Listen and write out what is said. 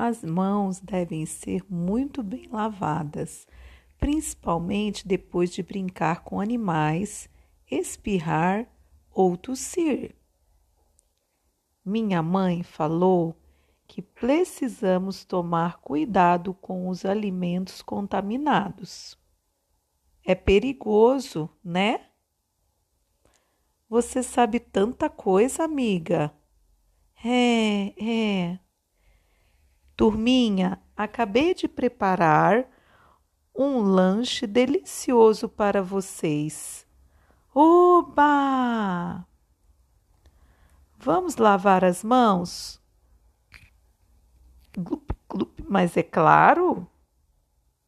As mãos devem ser muito bem lavadas, principalmente depois de brincar com animais, espirrar ou tossir. Minha mãe falou que precisamos tomar cuidado com os alimentos contaminados. É perigoso, né? Você sabe tanta coisa, amiga. É. Turminha, acabei de preparar um lanche delicioso para vocês. Oba! Vamos lavar as mãos? Glup, glup, mas é claro.